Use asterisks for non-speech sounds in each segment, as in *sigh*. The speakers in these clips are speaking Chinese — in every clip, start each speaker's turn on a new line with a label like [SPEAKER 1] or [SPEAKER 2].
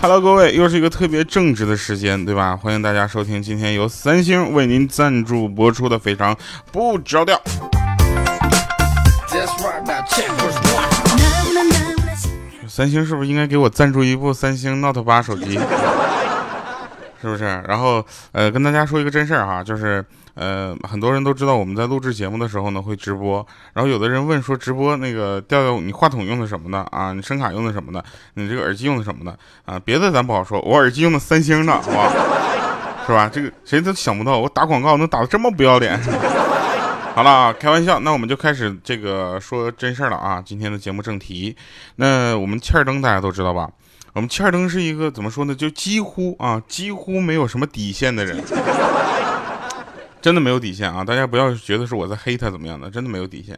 [SPEAKER 1] Hello，各位，又是一个特别正直的时间，对吧？欢迎大家收听今天由三星为您赞助播出的《非常不着调》。三星是不是应该给我赞助一部三星 Note 八手机？是不是？然后，呃，跟大家说一个真事儿哈，就是，呃，很多人都知道我们在录制节目的时候呢会直播，然后有的人问说直播那个调调，你话筒用的什么的啊？你声卡用的什么的？你这个耳机用的什么的啊？别的咱不好说，我耳机用的三星的，好吧？*laughs* 是吧？这个谁都想不到，我打广告能打的这么不要脸。*laughs* 好了，开玩笑，那我们就开始这个说真事儿了啊！今天的节目正题，那我们欠儿灯大家都知道吧？我们欠儿灯是一个怎么说呢？就几乎啊，几乎没有什么底线的人，真的没有底线啊！大家不要觉得是我在黑他怎么样的，真的没有底线。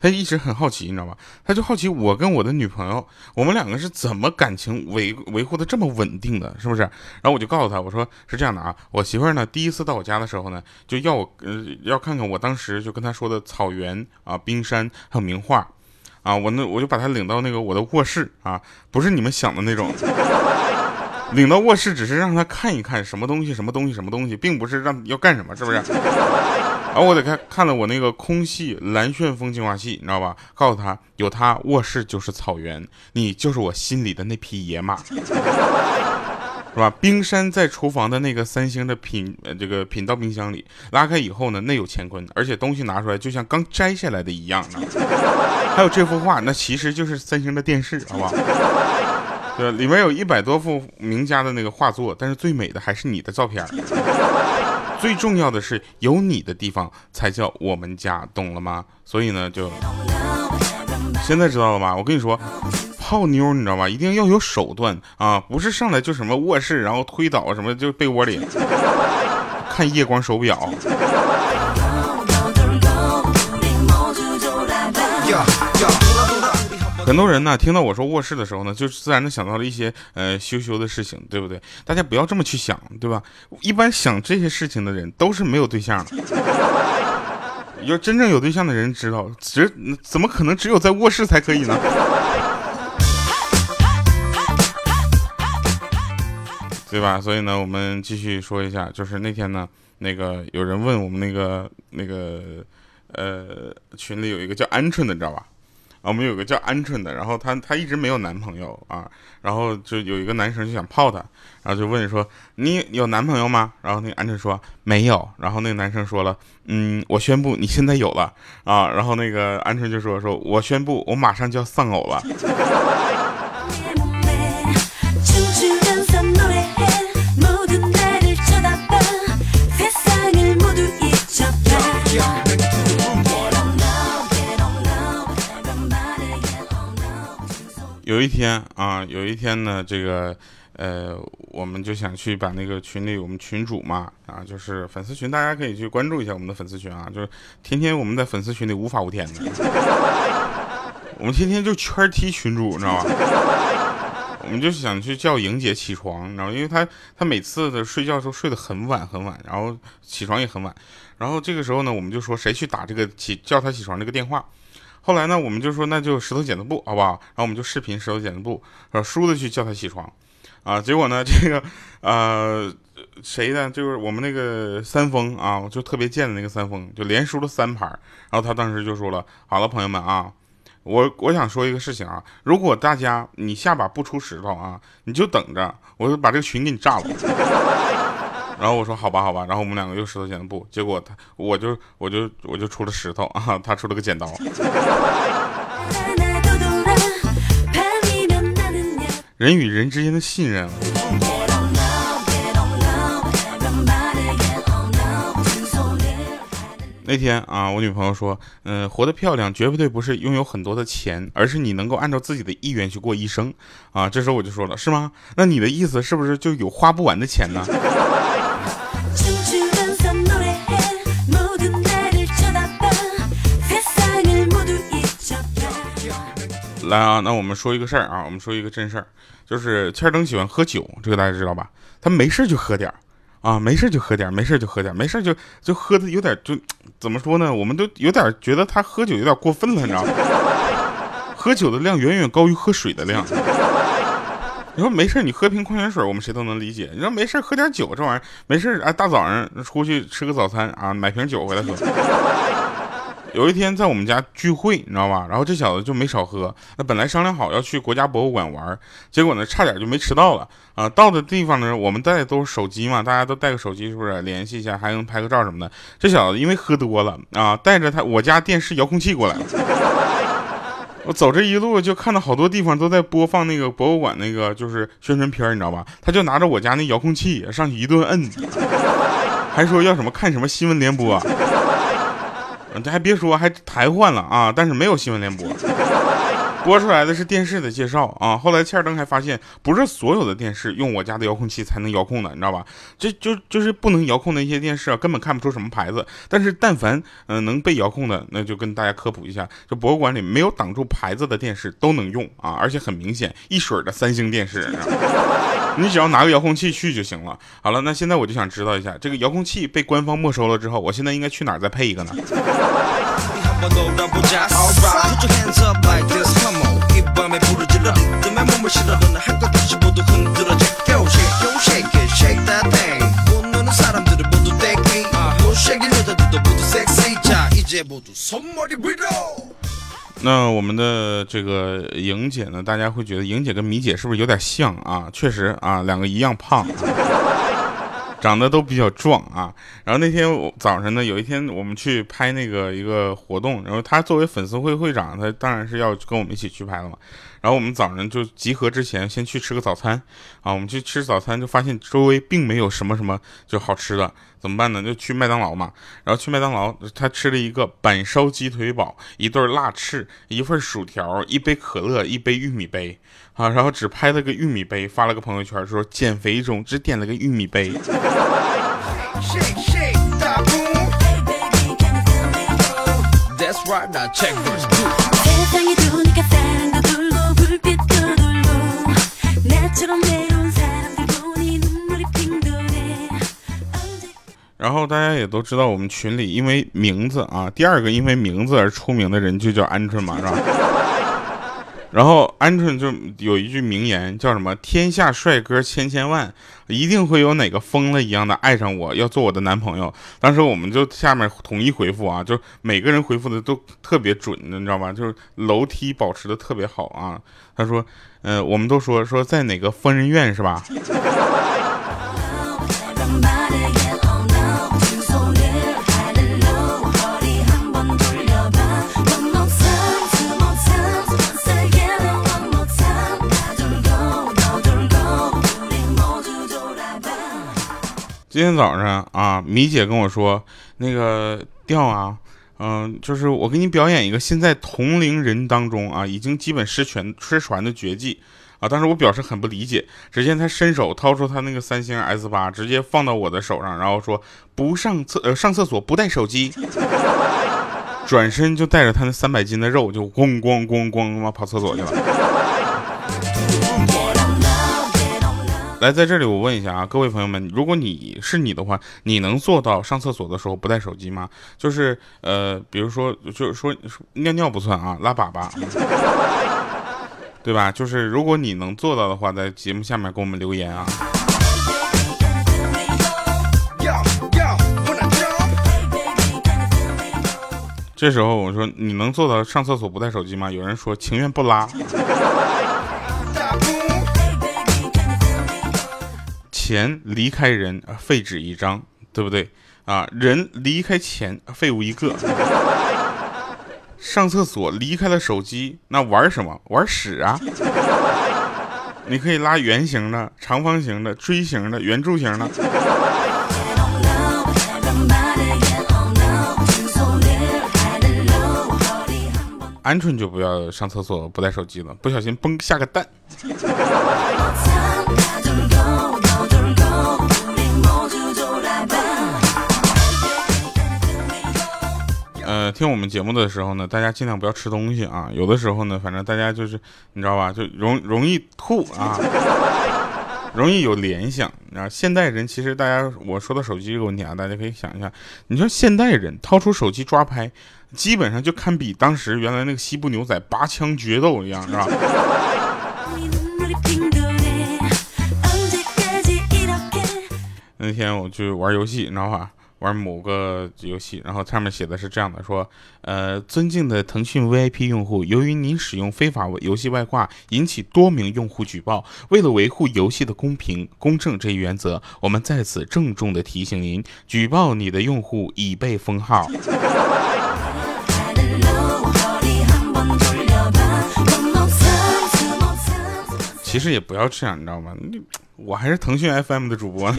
[SPEAKER 1] 他一直很好奇，你知道吧？他就好奇我跟我的女朋友，我们两个是怎么感情维维护的这么稳定的，是不是？然后我就告诉他，我说是这样的啊，我媳妇儿呢第一次到我家的时候呢，就要我呃要看看我当时就跟他说的草原啊、冰山还有名画。啊，我那我就把他领到那个我的卧室啊，不是你们想的那种，领到卧室只是让他看一看什么东西，什么东西，什么东西，并不是让要干什么，是不是？*laughs* 然后我得看看了我那个空气蓝旋风净化器，你知道吧？告诉他，有他卧室就是草原，你就是我心里的那匹野马。是吧？冰山在厨房的那个三星的品，呃，这个品到冰箱里，拉开以后呢，内有乾坤，而且东西拿出来就像刚摘下来的一样。*laughs* 还有这幅画，那其实就是三星的电视，好不好？对，里面有一百多幅名家的那个画作，但是最美的还是你的照片。*laughs* 最重要的是，有你的地方才叫我们家，懂了吗？所以呢，就现在知道了吧？我跟你说。泡妞你知道吧？一定要有手段啊！不是上来就什么卧室，然后推倒什么就被窝里 *laughs* 看夜光手表。很多人呢听到我说卧室的时候呢，就自然的想到了一些呃羞羞的事情，对不对？大家不要这么去想，对吧？一般想这些事情的人都是没有对象的。*laughs* 有真正有对象的人知道，只怎么可能只有在卧室才可以呢？对吧？所以呢，我们继续说一下，就是那天呢，那个有人问我们那个那个呃群里有一个叫鹌鹑的，你知道吧？啊，我们有个叫鹌鹑的，然后他他一直没有男朋友啊，然后就有一个男生就想泡她，然后就问说你有男朋友吗？然后那个鹌鹑说没有，然后那个男生说了，嗯，我宣布你现在有了啊，然后那个鹌鹑就说说我宣布我马上就要丧偶了。*laughs* 有一天啊，有一天呢，这个，呃，我们就想去把那个群里我们群主嘛，啊，就是粉丝群，大家可以去关注一下我们的粉丝群啊，就是天天我们在粉丝群里无法无天的，*laughs* 我们天天就圈踢群主，你知道吗？我们就想去叫莹姐起床，然后因为她她每次的睡觉时候睡得很晚很晚，然后起床也很晚，然后这个时候呢，我们就说谁去打这个起叫她起床这个电话。后来呢，我们就说那就石头剪子布，好不好？然后我们就视频石头剪子布，呃，输的去叫他起床，啊，结果呢，这个呃谁呢？就是我们那个三丰啊，就特别贱的那个三丰，就连输了三盘。然后他当时就说了：“好了，朋友们啊，我我想说一个事情啊，如果大家你下把不出石头啊，你就等着，我就把这个群给你炸了。”然后我说好吧，好吧，然后我们两个又石头剪刀布，结果他我就我就我就出了石头啊，他出了个剪刀。人与人之间的信任。那天啊，我女朋友说，嗯，活得漂亮绝对不是拥有很多的钱，而是你能够按照自己的意愿去过一生啊。这时候我就说了，是吗？那你的意思是不是就有花不完的钱呢？来啊，那我们说一个事儿啊，我们说一个真事儿，就是欠灯喜欢喝酒，这个大家知道吧？他没事就喝点儿啊，没事就喝点儿，没事就喝点儿，没事就就喝的有点就怎么说呢？我们都有点觉得他喝酒有点过分了，你知道吗？喝酒的量远远高于喝水的量。你说没事你喝瓶矿泉水，我们谁都能理解。你说没事喝点酒，这玩意儿没事啊，大早上出去吃个早餐啊，买瓶酒回来喝。有一天在我们家聚会，你知道吧？然后这小子就没少喝。那本来商量好要去国家博物馆玩，结果呢，差点就没迟到了啊！到的地方呢，我们带的都是手机嘛，大家都带个手机，是不是联系一下，还能拍个照什么的？这小子因为喝多了啊，带着他我家电视遥控器过来了。我走这一路就看到好多地方都在播放那个博物馆那个就是宣传片，你知道吧？他就拿着我家那遥控器上去一顿摁，还说要什么看什么新闻联播。这还别说，还台换了啊！但是没有新闻联播，播出来的是电视的介绍啊。后来切尔登还发现，不是所有的电视用我家的遥控器才能遥控的，你知道吧？这就就是不能遥控的一些电视啊，根本看不出什么牌子。但是但凡嗯能被遥控的，那就跟大家科普一下，就博物馆里没有挡住牌子的电视都能用啊，而且很明显一水的三星电视。*laughs* 你只要拿个遥控器去就行了。好了，那现在我就想知道一下，这个遥控器被官方没收了之后，我现在应该去哪儿再配一个呢？那我们的这个莹姐呢？大家会觉得莹姐跟米姐是不是有点像啊？确实啊，两个一样胖，长得都比较壮啊。然后那天早上呢，有一天我们去拍那个一个活动，然后他作为粉丝会会长，他当然是要跟我们一起去拍了嘛。然后我们早上就集合之前先去吃个早餐啊，我们去吃早餐就发现周围并没有什么什么就好吃的，怎么办呢？就去麦当劳嘛。然后去麦当劳，他吃了一个板烧鸡腿堡，一对辣翅，一份薯条，一杯可乐，一杯玉米杯啊。然后只拍了个玉米杯，发了个朋友圈说减肥中，只点了个玉米杯。然后大家也都知道，我们群里因为名字啊，第二个因为名字而出名的人就叫鹌鹑嘛，是吧？*laughs* 然后鹌鹑就有一句名言，叫什么？天下帅哥千千万，一定会有哪个疯了一样的爱上我，要做我的男朋友。当时我们就下面统一回复啊，就每个人回复的都特别准，你知道吧？就是楼梯保持的特别好啊。他说，呃，我们都说说在哪个疯人院是吧？今天早上啊，米姐跟我说，那个调啊，嗯，就是我给你表演一个现在同龄人当中啊，已经基本失全失传的绝技啊。当时我表示很不理解，只见他伸手掏出他那个三星 S 八，直接放到我的手上，然后说不上厕呃上厕所不带手机，转身就带着他那三百斤的肉就咣咣咣咣他妈跑厕所去了。来，在这里我问一下啊，各位朋友们，如果你是你的话，你能做到上厕所的时候不带手机吗？就是呃，比如说，就是说尿尿不算啊，拉粑粑，*laughs* 对吧？就是如果你能做到的话，在节目下面给我们留言啊。这时候我说你能做到上厕所不带手机吗？有人说情愿不拉。钱离开人，废纸一张，对不对啊？人离开钱，废物一个。上厕所离开了手机，那玩什么？玩屎啊！你可以拉圆形的、长方形的、锥形的、圆柱形的。鹌鹑就不要上厕所不带手机了，不小心崩下个蛋。听我们节目的时候呢大家尽量不要吃东西啊有的时候呢反正大家就是你知道吧就容容易吐啊 *laughs* 容易有联想啊现代人其实大家我说到手机这个问题啊大家可以想一下你说现代人掏出手机抓拍基本上就堪比当时原来那个西部牛仔拔枪决斗一样是吧？*laughs* 那天我去玩游戏你知道吧？玩某个游戏，然后上面写的是这样的：说，呃，尊敬的腾讯 VIP 用户，由于您使用非法游戏外挂，引起多名用户举报，为了维护游戏的公平公正这一原则，我们在此郑重的提醒您，举报你的用户已被封号。其实也不要这样，你知道吗？你我还是腾讯 FM 的主播呢。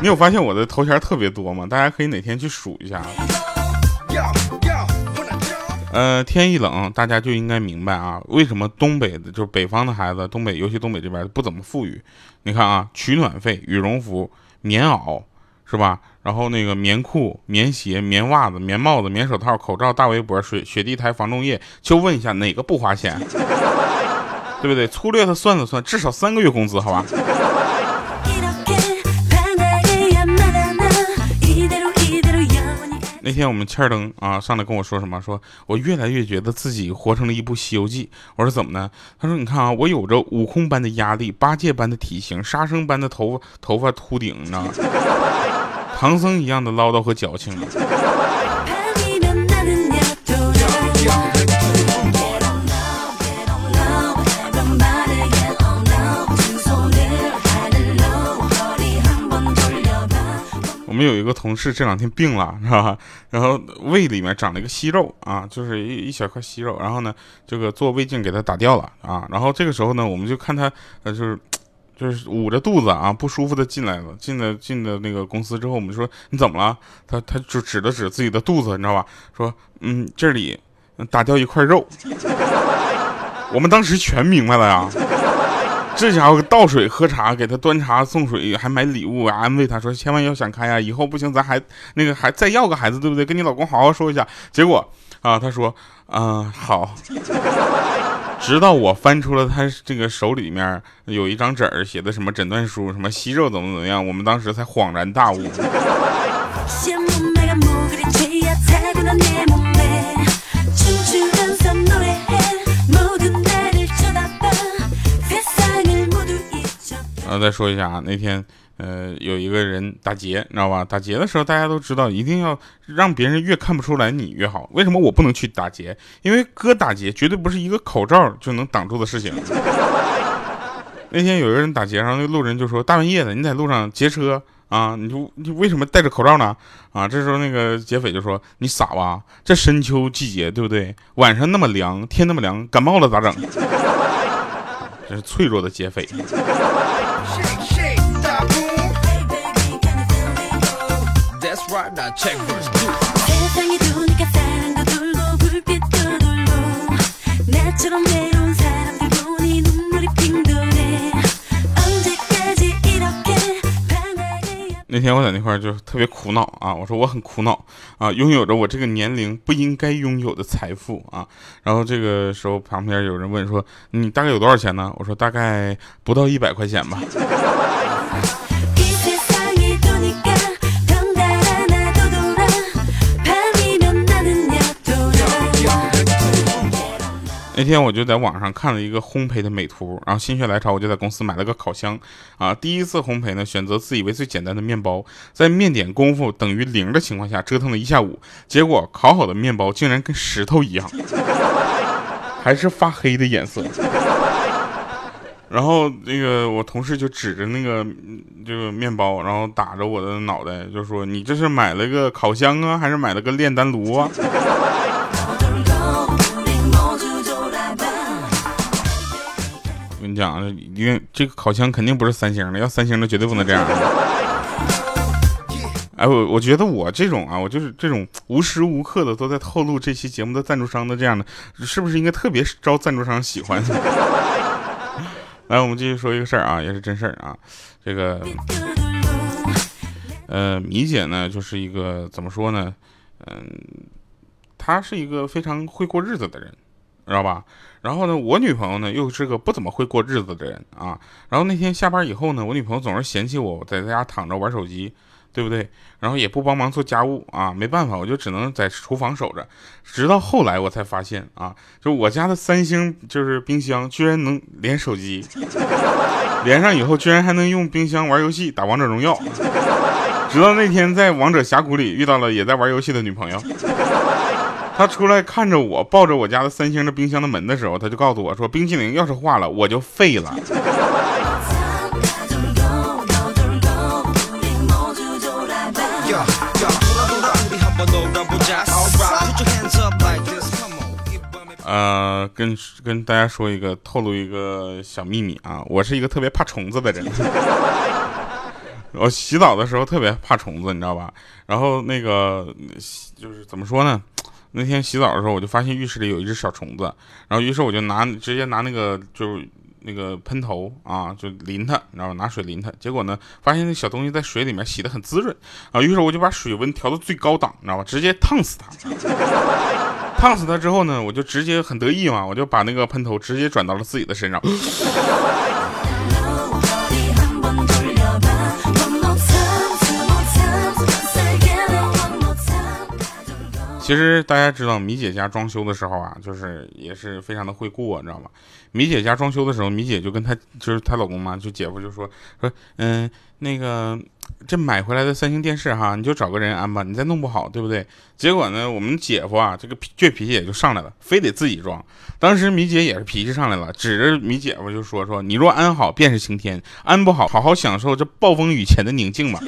[SPEAKER 1] 你有发现我的头衔特别多吗？大家可以哪天去数一下。呃，天一冷，大家就应该明白啊，为什么东北的，就是北方的孩子，东北尤其东北这边不怎么富裕。你看啊，取暖费、羽绒服、棉袄，是吧？然后那个棉裤、棉鞋、棉袜子、棉帽子、棉手套、口罩、大围脖、水雪地胎、防冻液，就问一下哪个不花钱？对不对？粗略的算了算，至少三个月工资，好吧？那天我们欠儿灯啊上来跟我说什么？说我越来越觉得自己活成了一部《西游记》。我说怎么呢？他说你看啊，我有着悟空般的压力，八戒般的体型，沙僧般的头发头发秃顶，呢？唐僧一样的唠叨和矫情。*laughs* 我们有一个同事这两天病了，是吧？然后胃里面长了一个息肉啊，就是一一小块息肉。然后呢，这个做胃镜给他打掉了啊。然后这个时候呢，我们就看他，呃，就是 *tsk* 就是捂着肚子啊，不舒服的进来了。进了进了那个公司之后，我们说你怎么了？他他就指了指自己的肚子，你知道吧？说嗯，这里打掉一块肉。*laughs* 我们当时全明白了呀。这家伙倒水喝茶，给他端茶送水，还买礼物安慰他说：“千万要想开呀，以后不行咱还那个还再要个孩子，对不对？跟你老公好好说一下。”结果啊，他说：“啊好。*laughs* ”直到我翻出了他这个手里面有一张纸儿，写的什么诊断书，什么息肉怎么怎么样，我们当时才恍然大悟。*laughs* 然后再说一下啊，那天，呃，有一个人打劫，你知道吧？打劫的时候，大家都知道，一定要让别人越看不出来你越好。为什么我不能去打劫？因为哥打劫绝对不是一个口罩就能挡住的事情。*laughs* 那天有一个人打劫，然后那路人就说：“大半夜的，你在路上劫车啊？你就你为什么戴着口罩呢？”啊，这时候那个劫匪就说：“你傻吧？这深秋季节，对不对？晚上那么凉，天那么凉，感冒了咋整？” *laughs* 这是脆弱的劫匪。那天我在那块儿就特别苦恼啊，我说我很苦恼啊，拥有着我这个年龄不应该拥有的财富啊。然后这个时候旁边有人问说：“你大概有多少钱呢？”我说：“大概不到一百块钱吧。”那天我就在网上看了一个烘焙的美图，然后心血来潮，我就在公司买了个烤箱。啊，第一次烘焙呢，选择自以为最简单的面包，在面点功夫等于零的情况下折腾了一下午，结果烤好的面包竟然跟石头一样，还是发黑的颜色。然后那个我同事就指着那个这个面包，然后打着我的脑袋就说：“你这是买了个烤箱啊，还是买了个炼丹炉啊？”讲，因为这个烤箱肯定不是三星的，要三星的绝对不能这样。哎，我我觉得我这种啊，我就是这种无时无刻的都在透露这期节目的赞助商的这样的，是不是应该特别招赞助商喜欢？*laughs* 来，我们继续说一个事儿啊，也是真事儿啊。这个，呃，米姐呢，就是一个怎么说呢？嗯，她是一个非常会过日子的人。知道吧？然后呢，我女朋友呢又是个不怎么会过日子的人啊。然后那天下班以后呢，我女朋友总是嫌弃我在家躺着玩手机，对对不对？然后也不帮忙做家务啊，没办法，我就只能在厨房守着。直到后来我才发现啊，就我家的三星就是冰箱居然能连手机，*laughs* 连上以后居然还能用冰箱玩游戏打王者荣耀。直到那天在王者峡谷里遇到了也在玩游戏的女朋友，他出来看着我抱着我家的三星的冰箱的门的时候，他就告诉我说：“冰淇淋要是化了，我就废了。”呃，跟跟大家说一个，透露一个小秘密啊，我是一个特别怕虫子的人。*laughs* 我洗澡的时候特别怕虫子，你知道吧？然后那个就是怎么说呢？那天洗澡的时候，我就发现浴室里有一只小虫子，然后于是我就拿直接拿那个就是那个喷头啊，就淋它，你知道吧？拿水淋它。结果呢，发现那小东西在水里面洗的很滋润啊，于是我就把水温调到最高档，你知道吧？直接烫死它。烫死它之后呢，我就直接很得意嘛，我就把那个喷头直接转到了自己的身上。其实大家知道米姐家装修的时候啊，就是也是非常的会过，你知道吗？米姐家装修的时候，米姐就跟她就是她老公嘛，就姐夫就说说，嗯，那个这买回来的三星电视哈，你就找个人安吧，你再弄不好，对不对？结果呢，我们姐夫啊，这个倔脾气也就上来了，非得自己装。当时米姐也是脾气上来了，指着米姐夫就说说，你若安好便是晴天，安不好，好好享受这暴风雨前的宁静吧。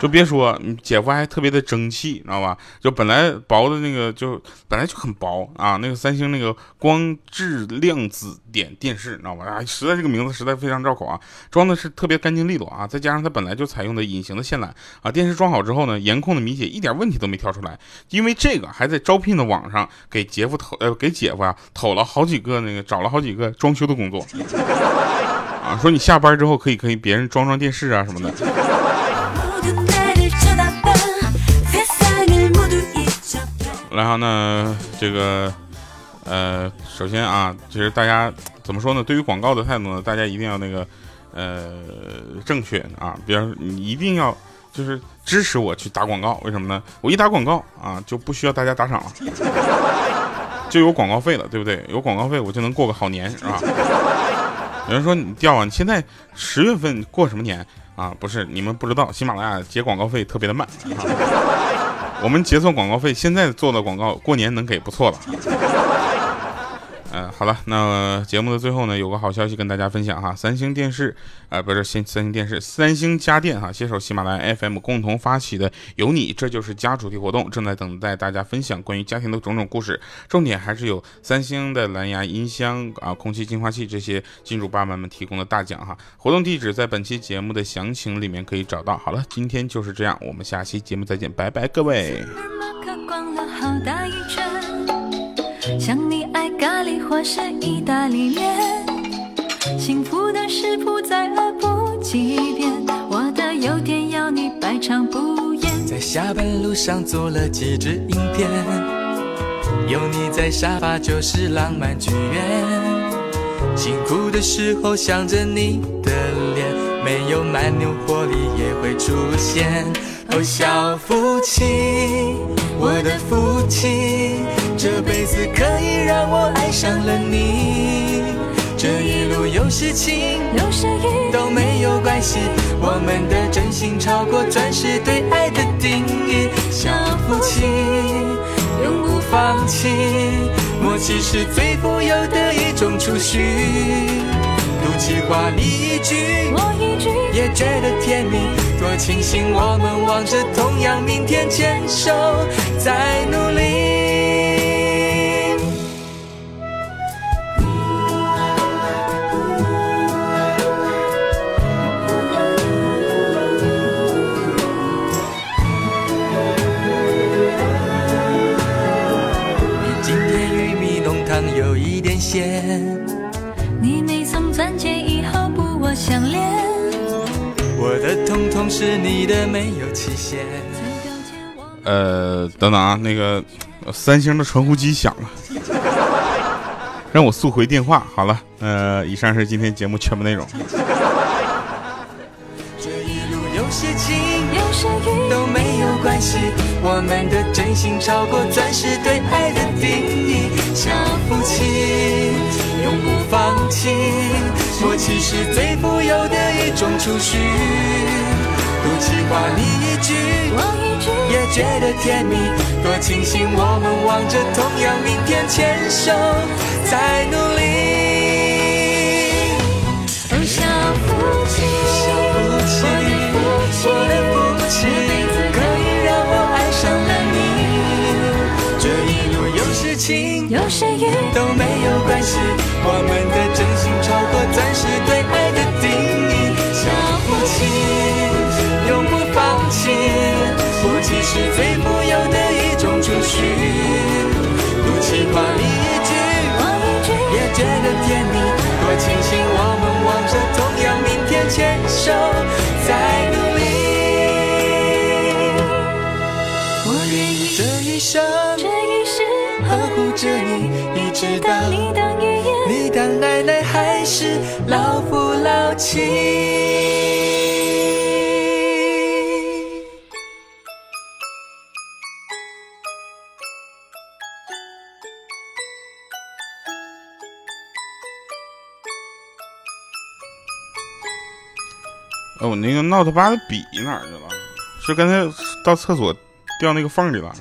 [SPEAKER 1] 就别说，你姐夫还特别的争气，知道吧？就本来薄的那个，就本来就很薄啊。那个三星那个光致量子点电视，知道吧？啊，实在这个名字实在非常绕口啊。装的是特别干净利落啊，再加上它本来就采用的隐形的线缆啊。电视装好之后呢，颜控的米姐一点问题都没挑出来，因为这个还在招聘的网上给姐夫投呃给姐夫啊投了好几个那个找了好几个装修的工作 *laughs* 啊，说你下班之后可以可以别人装装电视啊什么的。然后呢，这个，呃，首先啊，其实大家怎么说呢？对于广告的态度呢，大家一定要那个，呃，正确啊。比方说，你一定要就是支持我去打广告，为什么呢？我一打广告啊，就不需要大家打赏了，就有广告费了，对不对？有广告费，我就能过个好年，是吧？有人说你掉啊，你现在十月份过什么年啊？不是，你们不知道，喜马拉雅结广告费特别的慢。啊我们结算广告费，现在做的广告过年能给不错了。嗯，好了，那节目的最后呢，有个好消息跟大家分享哈，三星电视，呃，不是新三星电视，三星家电哈，携手喜马拉雅 FM 共同发起的“有你这就是家”主题活动，正在等待大家分享关于家庭的种种故事，重点还是有三星的蓝牙音箱啊、空气净化器这些金主爸爸们提供的大奖哈。活动地址在本期节目的详情里面可以找到。好了，今天就是这样，我们下期节目再见，拜拜，各位。想或是意大利面，幸福的食谱再恶补几遍，我的优点要你百尝不厌。在下班路上做了几支影片，有你在沙发就是浪漫剧院。辛苦的时候想着你的脸，没有蛮牛活力也会出现。哦，小夫妻，我的福气，这辈子可以让我爱上了你。这一路有时晴，有时雨，都没有关系。我们的真心超过钻石对爱的定义。小夫妻，永不放弃，默契是最富有的一种储蓄。赌气话你一句，我一句，也觉得甜蜜。多庆幸我们望着同样明天，牵手在努力。你今天玉米浓汤有一点咸，你没从钻戒我的痛痛是你的没有期限。呃，等等啊，那个三星的传呼机响了，*laughs* 让我速回电话。好了，呃，以上是今天节目全部内容。这一路有
[SPEAKER 2] 些情都没有关系。我们的真心超过钻石对爱的定义。小夫妻永不放弃，默契是最富有一种储蓄。多气话你一句，也觉得甜蜜。多庆幸我们望着同样明天，牵手在努力。
[SPEAKER 3] 哦小夫妻，
[SPEAKER 2] 我的夫妻，可以让我爱上了你。这一路有时晴，
[SPEAKER 3] 有时雨
[SPEAKER 2] 都没有关系。我们的真心超过钻石对爱。夫妻，永不放弃，夫妻是最富有的一种储蓄。不气话你一句，
[SPEAKER 3] 我一句，
[SPEAKER 2] 也觉得甜蜜。多庆幸我们望着同样明天，牵手在努力。我愿意这一生
[SPEAKER 3] 这一世
[SPEAKER 2] 呵护着你，一直到
[SPEAKER 3] 当你当爷爷，
[SPEAKER 2] 你当奶奶还是老夫老妻。
[SPEAKER 1] Note 八的笔哪儿去了？是刚才到厕所掉那个缝里了？